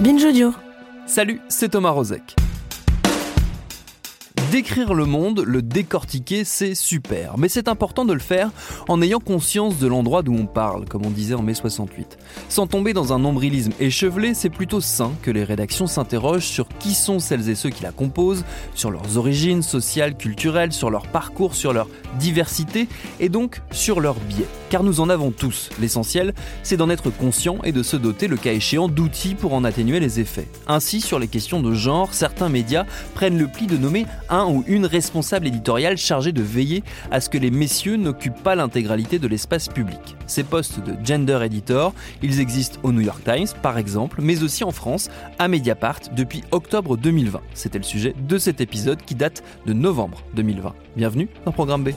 Binge Audio. Salut, c'est Thomas Rozek. Décrire le monde, le décortiquer, c'est super, mais c'est important de le faire en ayant conscience de l'endroit d'où on parle, comme on disait en mai 68. Sans tomber dans un nombrilisme échevelé, c'est plutôt sain que les rédactions s'interrogent sur qui sont celles et ceux qui la composent, sur leurs origines sociales, culturelles, sur leur parcours, sur leur diversité et donc sur leurs biais. Car nous en avons tous. L'essentiel, c'est d'en être conscient et de se doter, le cas échéant, d'outils pour en atténuer les effets. Ainsi, sur les questions de genre, certains médias prennent le pli de nommer un ou une responsable éditoriale chargée de veiller à ce que les messieurs n'occupent pas l'intégralité de l'espace public. Ces postes de gender editor, ils existent au New York Times par exemple, mais aussi en France, à Mediapart, depuis octobre 2020. C'était le sujet de cet épisode qui date de novembre 2020. Bienvenue dans Programme B.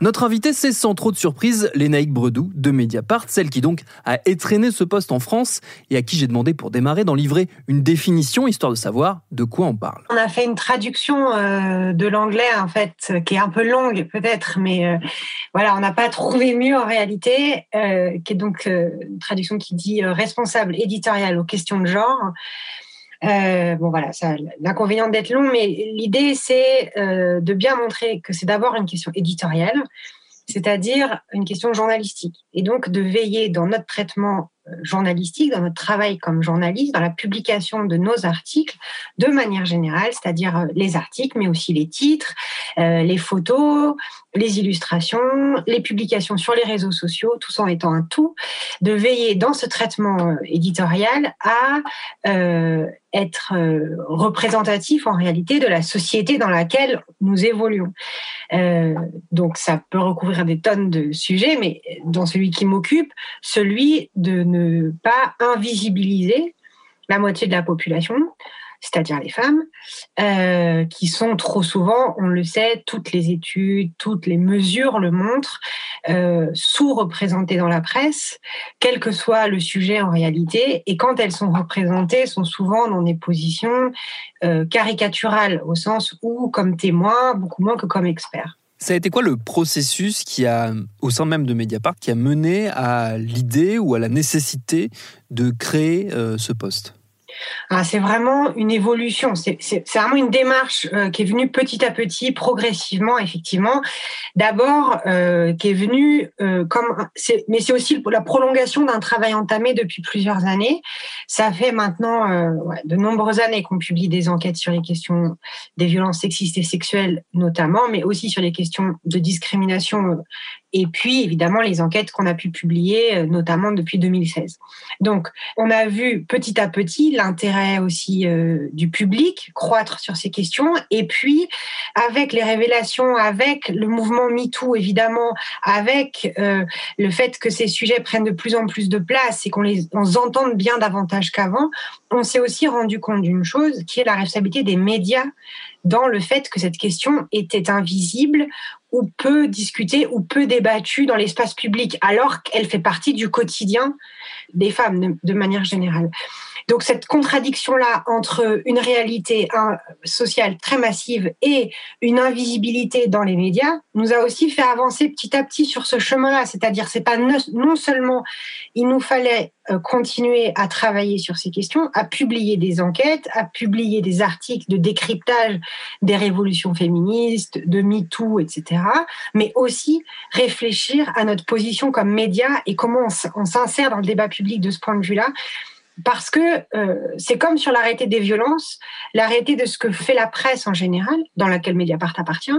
Notre invitée, c'est sans trop de surprise Lénaïque Bredou de Mediapart, celle qui donc a étraîné ce poste en France et à qui j'ai demandé pour démarrer d'en livrer une définition histoire de savoir de quoi on parle. On a fait une traduction euh, de l'anglais en fait qui est un peu longue peut-être, mais euh, voilà, on n'a pas trouvé mieux en réalité, euh, qui est donc une traduction qui dit responsable éditorial aux questions de genre. Euh, bon voilà, l'inconvénient d'être long, mais l'idée c'est euh, de bien montrer que c'est d'abord une question éditoriale, c'est-à-dire une question journalistique, et donc de veiller dans notre traitement euh, journalistique, dans notre travail comme journaliste, dans la publication de nos articles de manière générale, c'est-à-dire les articles, mais aussi les titres, les photos, les illustrations, les publications sur les réseaux sociaux, tout en étant un tout, de veiller dans ce traitement éditorial à être euh, représentatif en réalité de la société dans laquelle nous évoluons. Euh, donc ça peut recouvrir des tonnes de sujets, mais dans celui qui m'occupe, celui de ne pas invisibiliser la moitié de la population, c'est-à-dire les femmes, euh, qui sont trop souvent, on le sait, toutes les études, toutes les mesures le montrent, euh, sous-représentées dans la presse, quel que soit le sujet en réalité, et quand elles sont représentées, sont souvent dans des positions euh, caricaturales, au sens où, comme témoins, beaucoup moins que comme experts. Ça a été quoi le processus qui a, au sein même de Mediapart, qui a mené à l'idée ou à la nécessité de créer ce poste? C'est vraiment une évolution. C'est vraiment une démarche euh, qui est venue petit à petit, progressivement, effectivement. D'abord, euh, qui est venue euh, comme, mais c'est aussi la prolongation d'un travail entamé depuis plusieurs années. Ça fait maintenant de nombreuses années qu'on publie des enquêtes sur les questions des violences sexistes et sexuelles, notamment, mais aussi sur les questions de discrimination et puis évidemment les enquêtes qu'on a pu publier, euh, notamment depuis 2016. Donc, on a vu petit à petit l'intérêt aussi euh, du public croître sur ces questions, et puis avec les révélations, avec le mouvement MeToo évidemment, avec euh, le fait que ces sujets prennent de plus en plus de place et qu'on les on entende bien davantage qu'avant, on s'est aussi rendu compte d'une chose qui est la responsabilité des médias dans le fait que cette question était invisible ou peu discutée ou peu débattue dans l'espace public, alors qu'elle fait partie du quotidien des femmes de manière générale. Donc cette contradiction-là entre une réalité sociale très massive et une invisibilité dans les médias nous a aussi fait avancer petit à petit sur ce chemin-là. C'est-à-dire, c'est pas non seulement il nous fallait euh, continuer à travailler sur ces questions, à publier des enquêtes, à publier des articles de décryptage des révolutions féministes, de MeToo, etc., mais aussi réfléchir à notre position comme média et comment on s'insère dans le débat public de ce point de vue-là parce que euh, c'est comme sur l'arrêté des violences, l'arrêté de ce que fait la presse en général, dans laquelle Mediapart appartient,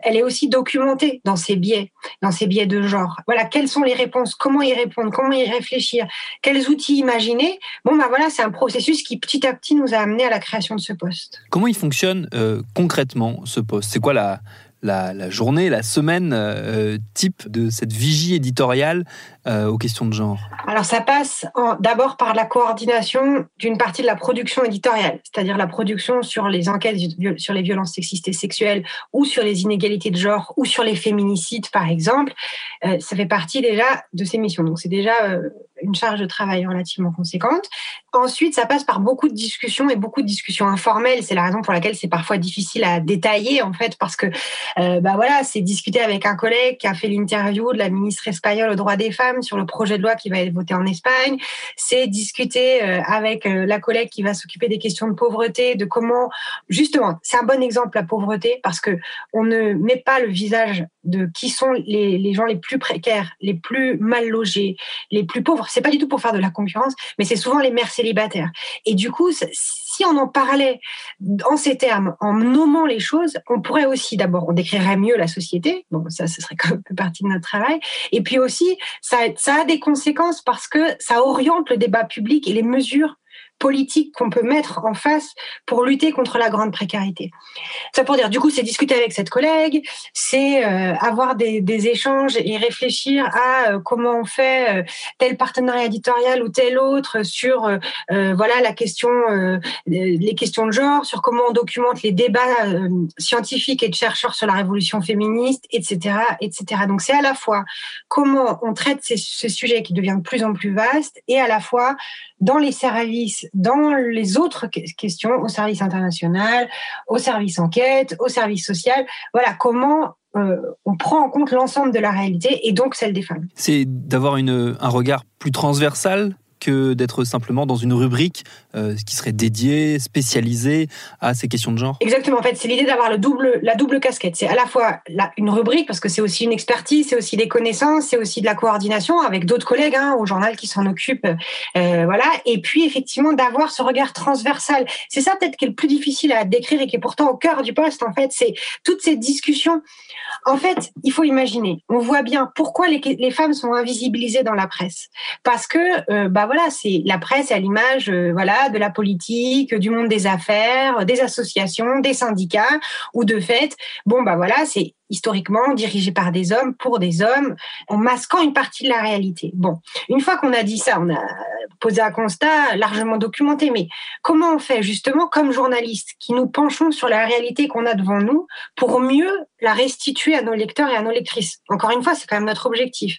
elle est aussi documentée dans ses biais, dans ses biais de genre. Voilà, quelles sont les réponses, comment y répondre, comment y réfléchir, quels outils imaginer. Bon, bah voilà, c'est un processus qui petit à petit nous a amené à la création de ce poste. Comment il fonctionne euh, concrètement ce poste? C'est quoi la, la, journée, la semaine euh, type de cette vigie éditoriale euh, aux questions de genre Alors ça passe d'abord par la coordination d'une partie de la production éditoriale, c'est-à-dire la production sur les enquêtes sur les violences sexistes et sexuelles ou sur les inégalités de genre ou sur les féminicides par exemple. Euh, ça fait partie déjà de ces missions, donc c'est déjà une charge de travail relativement conséquente. Ensuite, ça passe par beaucoup de discussions et beaucoup de discussions informelles. C'est la raison pour laquelle c'est parfois difficile à détailler en fait parce que euh, bah voilà, c'est discuter avec un collègue qui a fait l'interview de la ministre espagnole aux droits des femmes sur le projet de loi qui va être voté en Espagne. C'est discuter euh, avec euh, la collègue qui va s'occuper des questions de pauvreté, de comment justement, c'est un bon exemple la pauvreté parce que on ne met pas le visage de qui sont les, les gens les plus précaires, les plus mal logés, les plus pauvres. C'est pas du tout pour faire de la concurrence, mais c'est souvent les mères célibataires. Et du coup, si on en parlait en ces termes, en nommant les choses, on pourrait aussi d'abord, on décrirait mieux la société. Bon, ça, ce serait quand même partie de notre travail. Et puis aussi, ça, ça a des conséquences parce que ça oriente le débat public et les mesures politique qu'on peut mettre en face pour lutter contre la grande précarité. Ça pour dire, du coup, c'est discuter avec cette collègue, c'est euh, avoir des, des, échanges et réfléchir à euh, comment on fait euh, tel partenariat éditorial ou tel autre sur voilà la question, les questions de genre, sur comment on documente les débats scientifiques et de chercheurs sur la révolution féministe, etc., etc. Donc c'est à la fois comment on traite ces, ce sujet qui devient de plus en plus vaste et à la fois dans les services, dans les autres questions, au service international, au service enquête, au service social. Voilà comment euh, on prend en compte l'ensemble de la réalité et donc celle des femmes. C'est d'avoir un regard plus transversal que d'être simplement dans une rubrique euh, qui serait dédiée, spécialisée à ces questions de genre Exactement. En fait, c'est l'idée d'avoir le double, la double casquette. C'est à la fois une rubrique parce que c'est aussi une expertise, c'est aussi des connaissances, c'est aussi de la coordination avec d'autres collègues hein, au journal qui s'en occupent, euh, voilà. Et puis effectivement d'avoir ce regard transversal. C'est ça peut-être qui est le plus difficile à décrire et qui est pourtant au cœur du poste. En fait, c'est toutes ces discussions. En fait, il faut imaginer. On voit bien pourquoi les, les femmes sont invisibilisées dans la presse parce que euh, bah voilà, c'est la presse à l'image, euh, voilà, de la politique, du monde des affaires, des associations, des syndicats, ou de fait, bon bah voilà, c'est historiquement dirigé par des hommes pour des hommes, en masquant une partie de la réalité. Bon, une fois qu'on a dit ça, on a posé un constat largement documenté, mais comment on fait justement comme journalistes qui nous penchons sur la réalité qu'on a devant nous pour mieux la restituer à nos lecteurs et à nos lectrices? Encore une fois, c'est quand même notre objectif.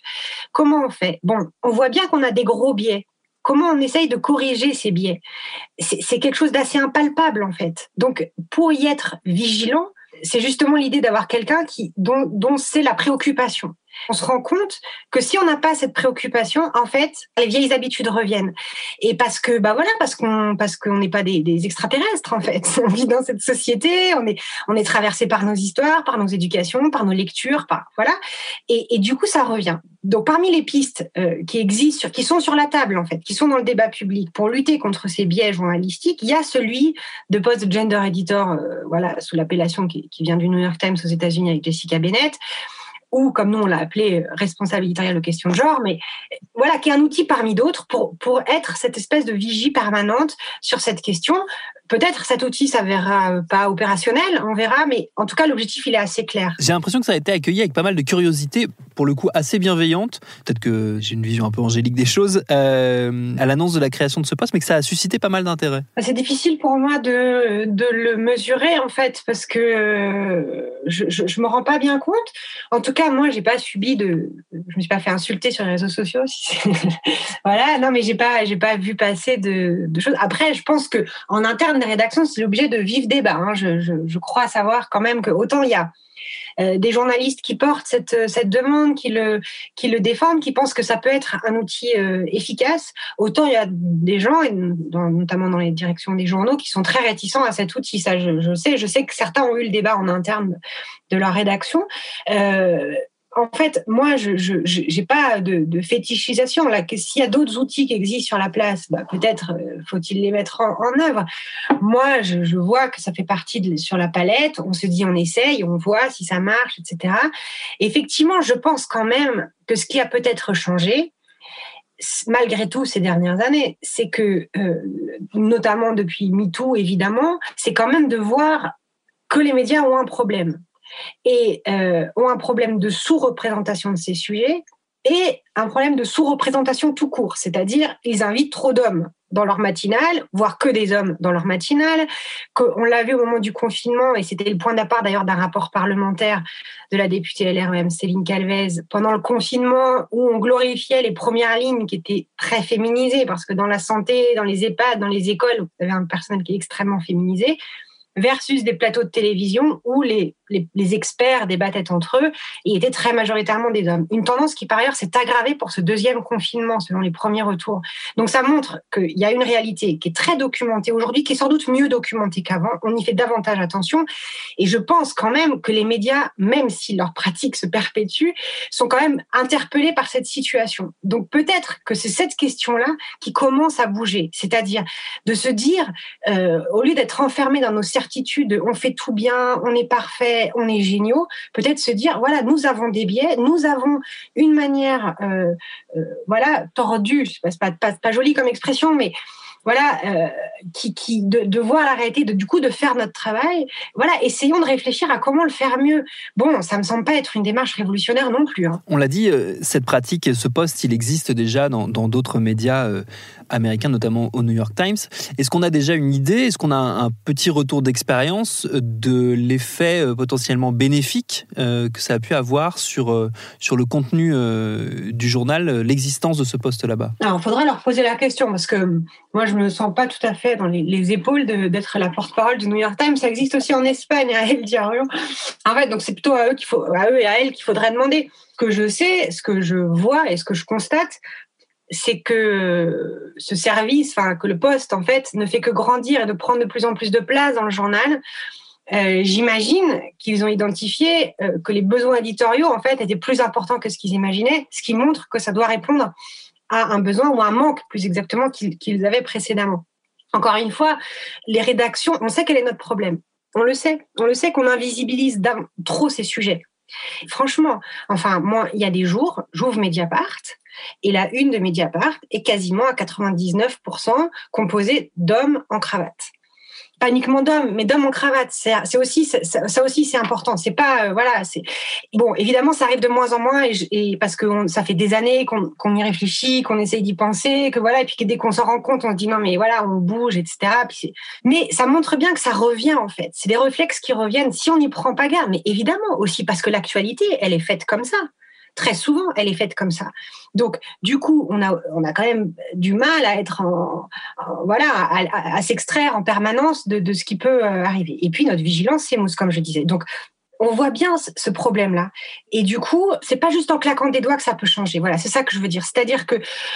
Comment on fait? Bon, on voit bien qu'on a des gros biais comment on essaye de corriger ces biais C'est quelque chose d'assez impalpable en fait. Donc pour y être vigilant, c'est justement l'idée d'avoir quelqu'un qui dont, dont c'est la préoccupation on se rend compte que si on n'a pas cette préoccupation, en fait, les vieilles habitudes reviennent. Et parce que, bah voilà, parce qu'on parce qu'on n'est pas des, extraterrestres en fait. On vit dans cette société, on est on est traversé par nos histoires, par nos éducations, par nos lectures, par voilà. Et, du coup, ça revient. Donc, parmi les pistes euh, qui existent, qui sont sur la table en fait, qui sont dans le débat public pour lutter contre ces biais journalistiques, il y a celui de post gender editor, euh, voilà, sous l'appellation qui, qui vient du New York Times aux États-Unis avec Jessica Bennett ou comme nous on l'a appelé responsable éditorial de questions de genre, mais voilà, qui est un outil parmi d'autres pour, pour être cette espèce de vigie permanente sur cette question. Peut-être cet outil s'avérera euh, pas opérationnel, on verra, mais en tout cas l'objectif il est assez clair. J'ai l'impression que ça a été accueilli avec pas mal de curiosité, pour le coup assez bienveillante. Peut-être que j'ai une vision un peu angélique des choses euh, à l'annonce de la création de ce poste, mais que ça a suscité pas mal d'intérêt. C'est difficile pour moi de, de, le mesurer en fait parce que euh, je, je, je me rends pas bien compte. En tout cas, moi j'ai pas subi de, je me suis pas fait insulter sur les réseaux sociaux. voilà, non mais j'ai pas j'ai pas vu passer de, de choses. Après, je pense que en interne des rédactions, c'est l'objet de vifs débats. Hein. Je, crois savoir quand même que autant il y a euh, des journalistes qui portent cette, cette demande, qui le, défendent, qui pensent que ça peut être un outil euh, efficace, autant il y a des gens, notamment dans les directions des journaux, qui sont très réticents à cet outil. Ça, je, sais. Je sais que certains ont eu le débat en interne de leur rédaction. Euh, en fait, moi, je n'ai pas de, fétichisation. S'il y a d'autres outils qui existent sur la place, bah, peut-être euh, faut-il les mettre en, œuvre. Moi, je, vois que ça fait partie sur la palette. On se dit, on essaye, on voit si ça marche, etc. Effectivement, je pense quand même que ce qui a peut-être changé, malgré tout ces dernières années, c'est que, euh, notamment depuis MeToo, évidemment, c'est quand même de voir que les médias ont un problème et euh, ont un problème de sous-représentation de ces sujets et un problème de sous-représentation tout court, c'est-à-dire ils invitent trop d'hommes dans leur matinale, voire que des hommes dans leur matinale. On l'a vu au moment du confinement, et c'était le point d'appart d'ailleurs d'un rapport parlementaire de la députée LREM Céline Calvez, pendant le confinement où on glorifiait les premières lignes qui étaient très féminisées, parce que dans la santé, dans les EHPAD, dans les écoles, vous avez un personnel qui est extrêmement féminisé versus des plateaux de télévision où les, les, experts débattaient entre eux et étaient très majoritairement des hommes. Une tendance qui, par ailleurs, s'est aggravée pour ce deuxième confinement, selon les premiers retours. Donc, ça montre qu'il y a une réalité qui est très documentée aujourd'hui, qui est sans doute mieux documentée qu'avant. On y fait davantage attention. Et je pense quand même que les médias, même si leur pratique se perpétue, sont quand même interpellés par cette situation. Donc, peut-être que c'est cette question-là qui commence à bouger. C'est-à-dire de se dire, euh, au lieu d'être enfermé dans nos certitude, on fait tout bien, on est parfait, on est géniaux, peut-être se dire, voilà, nous avons des biais, nous avons une manière, euh, euh, voilà, tordue, c'est pas, pas, pas joli comme expression, mais voilà, euh, qui, qui de, voir la réalité, de, du coup de faire notre travail. Voilà, essayons de réfléchir à comment le faire mieux. Bon, ça me semble pas être une démarche révolutionnaire non plus. Hein. On l'a dit, cette pratique, ce poste, il existe déjà dans d'autres médias américain, notamment au New York Times. Est-ce qu'on a déjà une idée, est-ce qu'on a un petit retour d'expérience de l'effet euh, potentiellement bénéfique euh, que ça a pu avoir sur, euh, sur le contenu du journal, l'existence de ce poste là-bas? Alors, il faudrait leur poser la question parce que moi, je me sens pas tout à fait dans les, épaules d'être la porte-parole du New York Times. Ça existe aussi en Espagne, à El Diario. En fait, donc c'est plutôt à eux, qu'il faut, à eux et à elles qu'il faudrait demander. Ce que je sais, ce que je vois et ce que je constate, c'est que ce service, enfin que le poste en fait, ne fait que grandir et de prendre de plus en plus de place dans le journal. Euh, J'imagine qu'ils ont identifié euh, que les besoins éditoriaux en fait étaient plus importants que ce qu'ils imaginaient, ce qui montre que ça doit répondre à un besoin ou un manque plus exactement qu'ils avaient précédemment. Encore une fois, les rédactions, on sait quel est notre problème. On le sait, on le sait qu'on invisibilise trop ces sujets. Franchement, enfin, moi, il y a des jours, j'ouvre Mediapart, et la une de Mediapart est quasiment à 99% composée d'hommes en cravate pas uniquement d'hommes, mais d'hommes en cravate. C'est aussi ça, aussi c'est important. C'est pas euh, voilà. C'est bon. Évidemment, ça arrive de moins en moins et, parce que ça fait des années qu'on y réfléchit, qu'on essaye d'y penser, que voilà. Et puis dès qu'on s'en rend compte, on se dit non mais voilà, on bouge, etc. mais ça montre bien que ça revient en fait. C'est des réflexes qui reviennent si on n'y prend pas garde. Mais évidemment aussi parce que l'actualité, elle est faite comme ça très souvent, elle est faite comme ça. Donc, du coup, on a, on a quand même du mal à être en, voilà, à, s'extraire en permanence de, ce qui peut euh, arriver. Et puis, notre vigilance s'émousse, comme je disais. Donc, on voit bien ce problème-là. Et du coup, c'est pas juste en claquant des doigts que ça peut changer. Voilà, c'est ça que je veux dire. C'est-à-dire que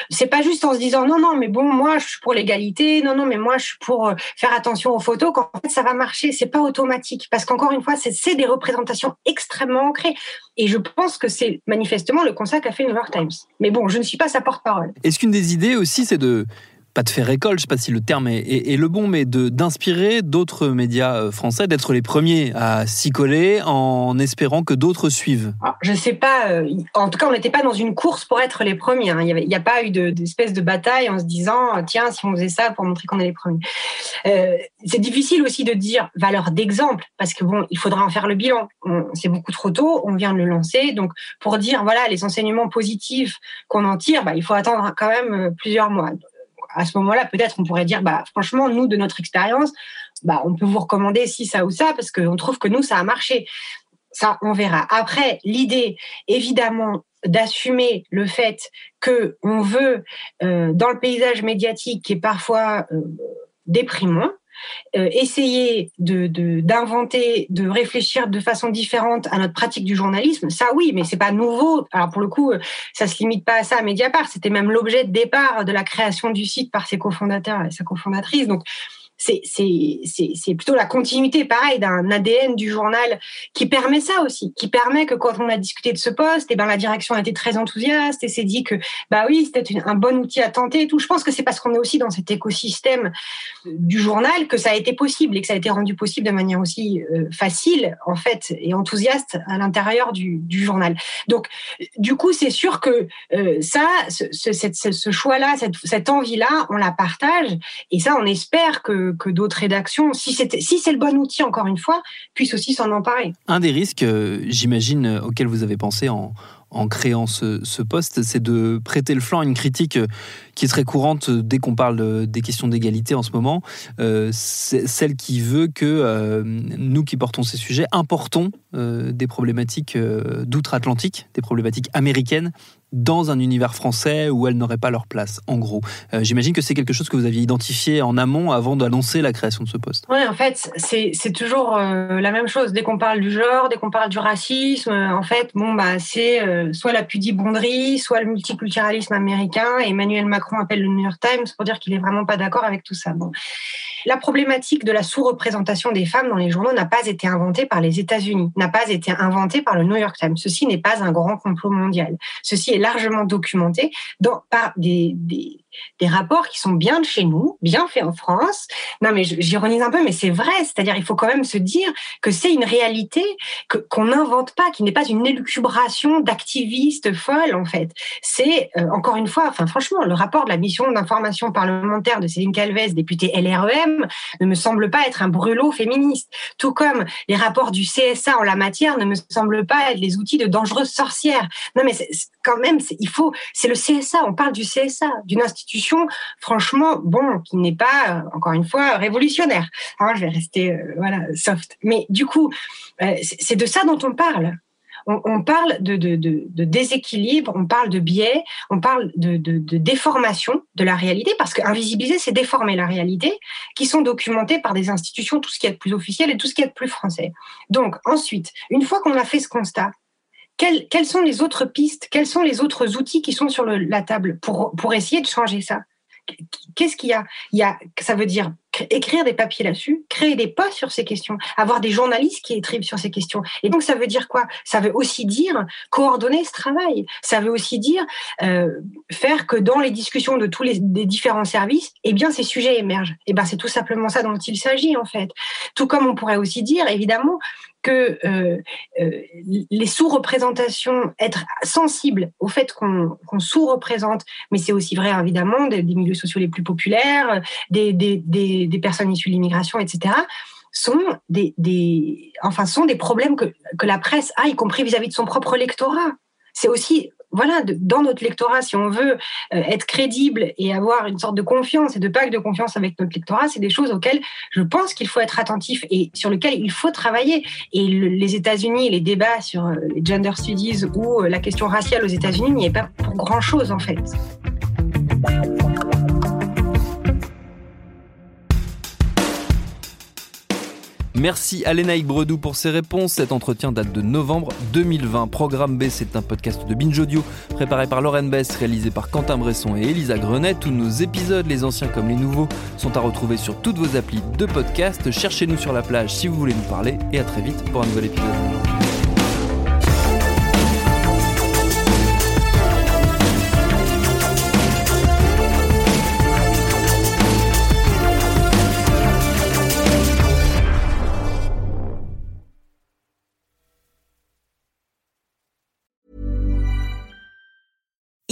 c'est pas juste en se disant non, non, mais bon, moi, je suis pour l'égalité. Non, non, mais moi, je suis pour euh, faire attention aux photos. Qu'en fait, ça va marcher. C'est pas automatique parce qu'encore une fois, c'est des représentations extrêmement ancrées. Et je pense que c'est manifestement le constat qu'a fait New York Times. Mais bon, je ne suis pas sa porte-parole. Est-ce qu'une des idées aussi, c'est de pas de faire école, je sais pas si le terme est, le bon, mais de d'inspirer d'autres médias euh, français, d'être les premiers à s'y coller en espérant que d'autres suivent. Je sais pas. Euh, en tout cas, on n'était pas dans une course pour être les premiers. Hein. Il n'y a pas eu d'espèce de, bataille en se disant tiens si on faisait ça pour montrer qu'on est les premiers. Euh, c'est difficile aussi de dire valeur d'exemple parce que bon, il faudra en faire le bilan. C'est beaucoup trop tôt. On vient de le lancer, donc pour dire voilà les enseignements positifs qu'on en tire, bah, il faut attendre quand même plusieurs mois à ce moment-là, peut-être on pourrait dire, bah, franchement, nous, de notre expérience, bah, on peut vous recommander si ça ou ça, parce qu'on trouve que nous, ça a marché. Ça, on verra. Après, l'idée, évidemment, d'assumer le fait que on veut, euh, dans le paysage médiatique qui est parfois euh, déprimant, euh, essayer de d'inventer, de, réfléchir de façon différente à notre pratique du journalisme, ça oui, mais c'est pas nouveau. Alors pour le coup, ça se limite pas à ça à Mediapart. C'était même l'objet de départ de la création du site par ses cofondateurs et sa cofondatrice. Donc c'est plutôt la continuité, pareil, d'un ADN du journal qui permet ça aussi, qui permet que quand on a discuté de ce poste, et eh ben la direction a été très enthousiaste et s'est dit que bah oui, c'était un bon outil à tenter et tout. Je pense que c'est parce qu'on est aussi dans cet écosystème du journal que ça a été possible et que ça a été rendu possible de manière aussi euh, facile en fait et enthousiaste à l'intérieur du, journal. Donc du coup, c'est sûr que euh, ça, ce, choix-là, cette envie-là, on la partage et ça, on espère que que, d'autres rédactions, si c'est si le bon outil, encore une fois, puissent aussi s'en emparer. Un des risques, euh, j'imagine, euh, auxquels vous avez pensé en, créant ce, poste, c'est de prêter le flanc à une critique euh, qui est très courante dès qu'on parle des questions d'égalité en ce moment, celle qui veut que nous qui portons ces sujets importons des problématiques d'outre-Atlantique, des problématiques américaines dans un univers français où elles n'auraient pas leur place, en gros. Euh, j'imagine que c'est quelque chose que vous aviez identifié en amont avant d'annoncer la création de ce poste. Oui, en fait, c'est toujours euh, la même chose. Dès qu'on parle du genre, dès qu'on parle du racisme, euh, en fait, bon, bah, c'est soit la pudibonderie, soit le multiculturalisme américain. Emmanuel Macron appelle le New York Times pour dire qu'il est vraiment pas d'accord avec tout ça. Bon. La problématique de la sous-représentation des femmes dans les journaux n'a pas été inventée par les États-Unis, n'a pas été inventée par le New York Times. Ceci n'est pas un grand complot mondial. Ceci est largement documenté dans, par des, des, des rapports qui sont bien de chez nous, bien faits en France. Non, mais j'ironise un peu, mais c'est vrai. C'est-à-dire, il faut quand même se dire que c'est une réalité qu'on n'invente pas, qui n'est pas une élucubration d'activistes folles, en fait. C'est, euh, encore une fois, enfin, franchement, le rapport de la mission d'information parlementaire de Céline Calvez, députée LREM, ne me semble pas être un brûlot féministe. Tout comme les rapports du CSA en la matière ne me semblent pas être les outils de dangereuses sorcières. Non, mais quand même, il faut, c'est le CSA. On parle du CSA, d'une institution franchement, bon, qui n'est pas, euh, encore une fois, révolutionnaire. Hein, je vais rester, euh, voilà, soft. Mais du coup, euh, c'est de ça dont on parle. On, parle de, de, déséquilibre, on parle de biais, on parle de, déformation de la réalité, parce qu'invisibiliser, c'est déformer la réalité, qui sont documentées par des institutions, tout ce qui est plus officiel et tout ce qui est plus français. Donc, ensuite, une fois qu'on a fait ce constat, quelles, sont les autres pistes, quels sont les autres outils qui sont sur la table pour, essayer de changer ça? Qu'est-ce qu'il y a? Ça veut dire écrire des papiers là-dessus, créer des posts sur ces questions, avoir des journalistes qui écrivent sur ces questions. Et donc ça veut dire quoi? Ça veut aussi dire coordonner ce travail. Ça veut aussi dire euh, faire que dans les discussions de tous les, les différents services, eh bien ces sujets émergent. Eh ben c'est tout simplement ça dont il s'agit en fait. Tout comme on pourrait aussi dire évidemment que euh, euh, les sous-représentations, être sensible au fait qu'on sous-représente, mais c'est aussi vrai évidemment des, milieux sociaux les plus populaires, des, des, des, personnes issues de l'immigration, etc., sont des, enfin, sont des problèmes que, que la presse a, y compris vis-à-vis -vis de son propre lectorat. C'est aussi voilà, dans notre lectorat, si on veut euh, être crédible et avoir une sorte de confiance et de pacte de confiance avec notre lectorat, c'est des choses auxquelles je pense qu'il faut être attentif et sur lesquelles il faut travailler. Et les États-Unis, les débats sur euh, les gender studies ou euh, la question raciale aux États-Unis n'y est pas pour grand-chose en fait. Merci à Lénaïque Bredou pour ses réponses. Cet entretien date de novembre 2020. Programme B, c'est un podcast de Binge Audio préparé par Lauren Bess, réalisé par Quentin Bresson et Elisa Grenet. Tous nos épisodes, les anciens comme les nouveaux, sont à retrouver sur toutes vos applis de podcast. Cherchez-nous sur la plage si vous voulez nous parler et à très vite pour un nouvel épisode.